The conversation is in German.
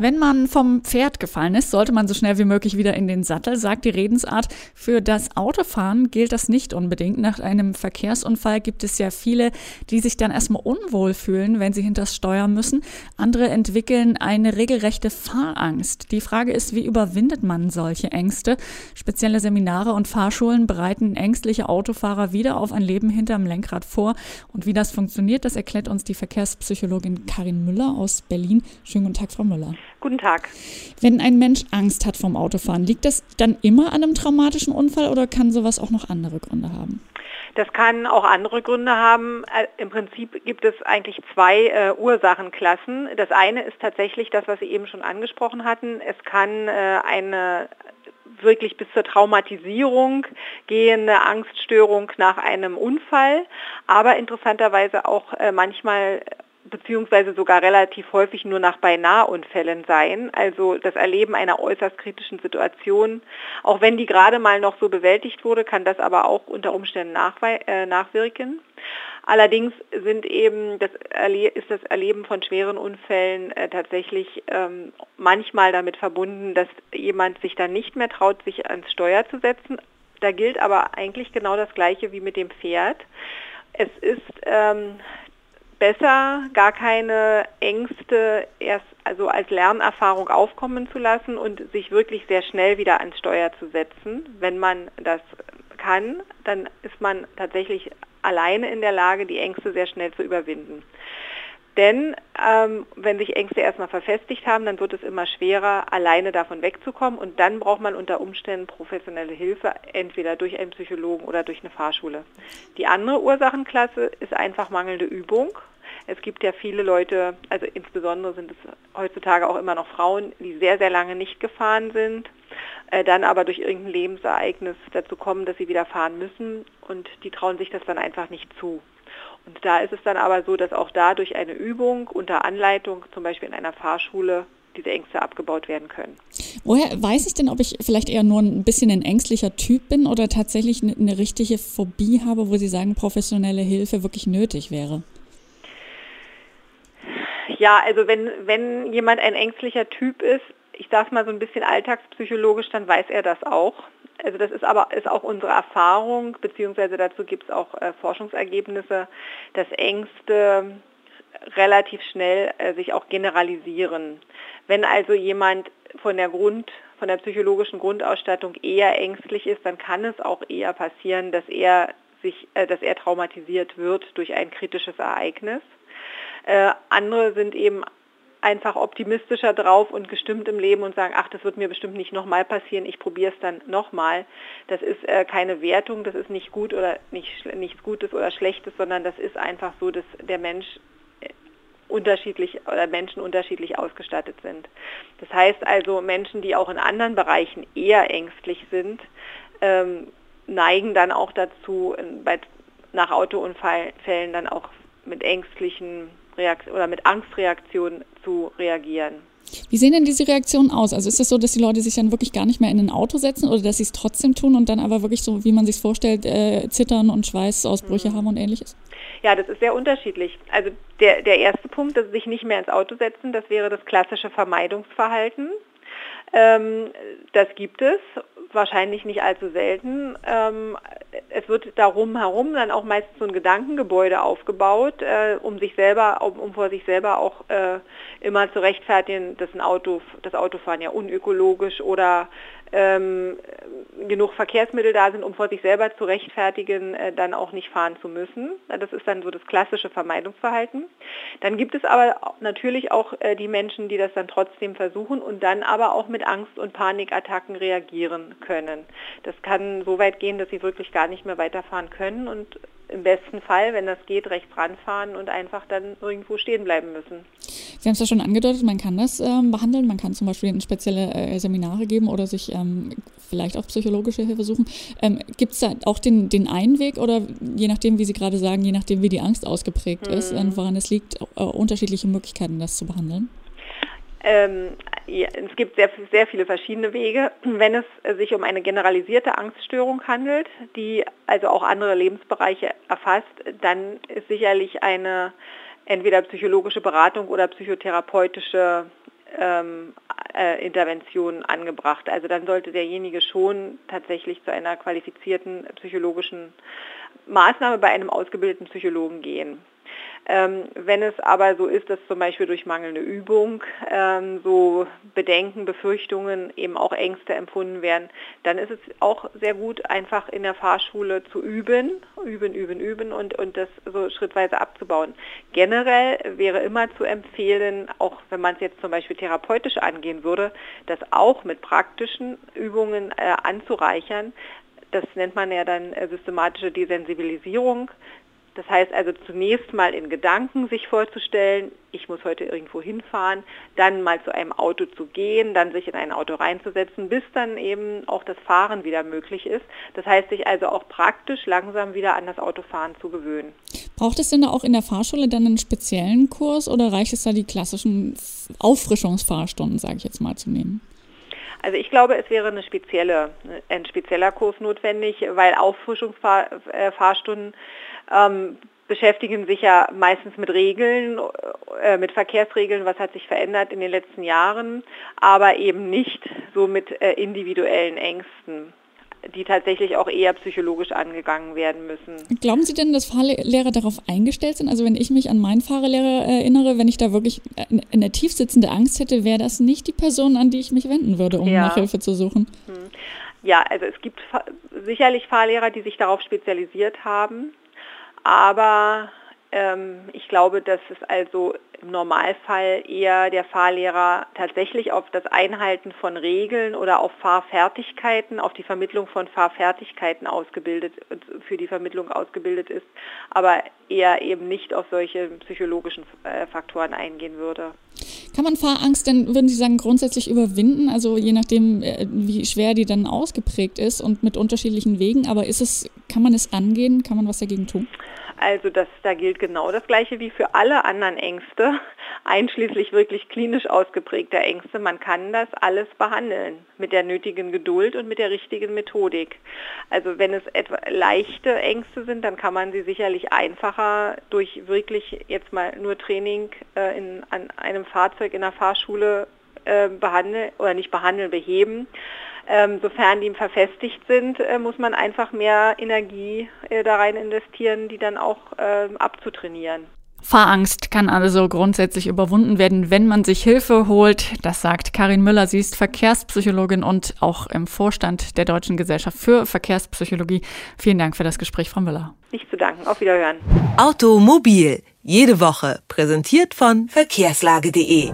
Wenn man vom Pferd gefallen ist, sollte man so schnell wie möglich wieder in den Sattel, sagt die Redensart. Für das Autofahren gilt das nicht unbedingt. Nach einem Verkehrsunfall gibt es ja viele, die sich dann erstmal unwohl fühlen, wenn sie hinters Steuer müssen. Andere entwickeln eine regelrechte Fahrangst. Die Frage ist, wie überwindet man solche Ängste? Spezielle Seminare und Fahrschulen bereiten ängstliche Autofahrer wieder auf ein Leben hinterm Lenkrad vor. Und wie das funktioniert, das erklärt uns die Verkehrspsychologin Karin Müller aus Berlin. Schönen guten Tag, Frau Müller. Guten Tag. Wenn ein Mensch Angst hat vom Autofahren, liegt das dann immer an einem traumatischen Unfall oder kann sowas auch noch andere Gründe haben? Das kann auch andere Gründe haben. Äh, Im Prinzip gibt es eigentlich zwei äh, Ursachenklassen. Das eine ist tatsächlich das, was Sie eben schon angesprochen hatten. Es kann äh, eine wirklich bis zur Traumatisierung gehende Angststörung nach einem Unfall, aber interessanterweise auch äh, manchmal beziehungsweise sogar relativ häufig nur nach Beinaheunfällen sein. Also das Erleben einer äußerst kritischen Situation, auch wenn die gerade mal noch so bewältigt wurde, kann das aber auch unter Umständen äh, nachwirken. Allerdings sind eben das ist das Erleben von schweren Unfällen äh, tatsächlich ähm, manchmal damit verbunden, dass jemand sich dann nicht mehr traut, sich ans Steuer zu setzen. Da gilt aber eigentlich genau das Gleiche wie mit dem Pferd. Es ist ähm, besser, gar keine Ängste erst also als Lernerfahrung aufkommen zu lassen und sich wirklich sehr schnell wieder ans Steuer zu setzen. Wenn man das kann, dann ist man tatsächlich alleine in der Lage, die Ängste sehr schnell zu überwinden. Denn ähm, wenn sich Ängste erstmal verfestigt haben, dann wird es immer schwerer, alleine davon wegzukommen. Und dann braucht man unter Umständen professionelle Hilfe, entweder durch einen Psychologen oder durch eine Fahrschule. Die andere Ursachenklasse ist einfach mangelnde Übung. Es gibt ja viele Leute, also insbesondere sind es heutzutage auch immer noch Frauen, die sehr, sehr lange nicht gefahren sind, äh, dann aber durch irgendein Lebensereignis dazu kommen, dass sie wieder fahren müssen und die trauen sich das dann einfach nicht zu. Und da ist es dann aber so, dass auch da durch eine Übung unter Anleitung, zum Beispiel in einer Fahrschule, diese Ängste abgebaut werden können. Woher weiß ich denn, ob ich vielleicht eher nur ein bisschen ein ängstlicher Typ bin oder tatsächlich eine, eine richtige Phobie habe, wo Sie sagen, professionelle Hilfe wirklich nötig wäre? Ja, also wenn, wenn jemand ein ängstlicher Typ ist, ich sage mal so ein bisschen alltagspsychologisch, dann weiß er das auch. Also das ist aber ist auch unsere Erfahrung, beziehungsweise dazu gibt es auch äh, Forschungsergebnisse, dass Ängste relativ schnell äh, sich auch generalisieren. Wenn also jemand von der Grund, von der psychologischen Grundausstattung eher ängstlich ist, dann kann es auch eher passieren, dass er sich, äh, dass er traumatisiert wird durch ein kritisches Ereignis. Äh, andere sind eben einfach optimistischer drauf und gestimmt im Leben und sagen, ach, das wird mir bestimmt nicht nochmal passieren, ich probiere es dann nochmal. Das ist äh, keine Wertung, das ist nicht gut oder nicht, nichts Gutes oder Schlechtes, sondern das ist einfach so, dass der Mensch äh, unterschiedlich oder Menschen unterschiedlich ausgestattet sind. Das heißt also, Menschen, die auch in anderen Bereichen eher ängstlich sind, ähm, neigen dann auch dazu, bei, nach Autounfällen dann auch mit ängstlichen Reakt oder mit Angstreaktionen zu reagieren. Wie sehen denn diese Reaktionen aus? Also ist es das so, dass die Leute sich dann wirklich gar nicht mehr in ein Auto setzen oder dass sie es trotzdem tun und dann aber wirklich so, wie man sich vorstellt, äh, zittern und Schweißausbrüche mhm. haben und ähnliches? Ja, das ist sehr unterschiedlich. Also der, der erste Punkt, dass sie sich nicht mehr ins Auto setzen, das wäre das klassische Vermeidungsverhalten. Ähm, das gibt es wahrscheinlich nicht allzu selten. Ähm, es wird darum herum dann auch meist so ein Gedankengebäude aufgebaut, äh, um sich selber, um, um, vor sich selber auch äh, immer zu rechtfertigen, dass ein Auto, das Autofahren ja unökologisch oder ähm, genug Verkehrsmittel da sind, um vor sich selber zu rechtfertigen, äh, dann auch nicht fahren zu müssen. Das ist dann so das klassische Vermeidungsverhalten. Dann gibt es aber natürlich auch äh, die Menschen, die das dann trotzdem versuchen und dann aber auch mit Angst- und Panikattacken reagieren können. Das kann so weit gehen, dass sie wirklich gar nicht mehr weiterfahren können und im besten Fall, wenn das geht, rechts ranfahren und einfach dann irgendwo stehen bleiben müssen. Sie haben es ja schon angedeutet, man kann das ähm, behandeln. Man kann zum Beispiel spezielle äh, Seminare geben oder sich ähm, vielleicht auch psychologische Hilfe suchen. Ähm, Gibt es da auch den, den einen Weg oder je nachdem, wie Sie gerade sagen, je nachdem, wie die Angst ausgeprägt mhm. ist, woran es liegt, äh, unterschiedliche Möglichkeiten, das zu behandeln? Ähm, ja, es gibt sehr, sehr viele verschiedene Wege. Wenn es sich um eine generalisierte Angststörung handelt, die also auch andere Lebensbereiche erfasst, dann ist sicherlich eine entweder psychologische Beratung oder psychotherapeutische ähm, äh, Intervention angebracht. Also dann sollte derjenige schon tatsächlich zu einer qualifizierten psychologischen Maßnahme bei einem ausgebildeten Psychologen gehen. Ähm, wenn es aber so ist, dass zum Beispiel durch mangelnde Übung ähm, so Bedenken, Befürchtungen, eben auch Ängste empfunden werden, dann ist es auch sehr gut, einfach in der Fahrschule zu üben, üben, üben, üben und, und das so schrittweise abzubauen. Generell wäre immer zu empfehlen, auch wenn man es jetzt zum Beispiel therapeutisch angehen würde, das auch mit praktischen Übungen äh, anzureichern, das nennt man ja dann äh, systematische Desensibilisierung. Das heißt also zunächst mal in Gedanken sich vorzustellen, ich muss heute irgendwo hinfahren, dann mal zu einem Auto zu gehen, dann sich in ein Auto reinzusetzen, bis dann eben auch das Fahren wieder möglich ist. Das heißt, sich also auch praktisch langsam wieder an das Autofahren zu gewöhnen. Braucht es denn da auch in der Fahrschule dann einen speziellen Kurs oder reicht es da die klassischen Auffrischungsfahrstunden, sage ich jetzt mal, zu nehmen? Also ich glaube, es wäre eine spezielle, ein spezieller Kurs notwendig, weil Auffrischungsfahrstunden ähm, beschäftigen sich ja meistens mit Regeln, äh, mit Verkehrsregeln, was hat sich verändert in den letzten Jahren, aber eben nicht so mit äh, individuellen Ängsten die tatsächlich auch eher psychologisch angegangen werden müssen. Glauben Sie denn, dass Fahrlehrer darauf eingestellt sind? Also wenn ich mich an meinen Fahrlehrer erinnere, wenn ich da wirklich eine tiefsitzende Angst hätte, wäre das nicht die Person, an die ich mich wenden würde, um ja. Nachhilfe zu suchen? Hm. Ja, also es gibt sicherlich Fahrlehrer, die sich darauf spezialisiert haben. Aber ähm, ich glaube, dass es also im Normalfall eher der Fahrlehrer tatsächlich auf das Einhalten von Regeln oder auf Fahrfertigkeiten, auf die Vermittlung von Fahrfertigkeiten ausgebildet, für die Vermittlung ausgebildet ist, aber eher eben nicht auf solche psychologischen äh, Faktoren eingehen würde. Kann man Fahrangst denn, würden Sie sagen, grundsätzlich überwinden? Also je nachdem, äh, wie schwer die dann ausgeprägt ist und mit unterschiedlichen Wegen, aber ist es, kann man es angehen? Kann man was dagegen tun? Also das, da gilt genau das Gleiche wie für alle anderen Ängste, einschließlich wirklich klinisch ausgeprägter Ängste. Man kann das alles behandeln mit der nötigen Geduld und mit der richtigen Methodik. Also wenn es etwa leichte Ängste sind, dann kann man sie sicherlich einfacher durch wirklich jetzt mal nur Training äh, in, an einem Fahrzeug in der Fahrschule äh, behandeln oder nicht behandeln, beheben. Ähm, sofern die verfestigt sind, äh, muss man einfach mehr Energie äh, da rein investieren, die dann auch äh, abzutrainieren. Fahrangst kann also grundsätzlich überwunden werden, wenn man sich Hilfe holt. Das sagt Karin Müller. Sie ist Verkehrspsychologin und auch im Vorstand der Deutschen Gesellschaft für Verkehrspsychologie. Vielen Dank für das Gespräch, Frau Müller. Nicht zu danken. Auf Wiederhören. Automobil. Jede Woche. Präsentiert von verkehrslage.de.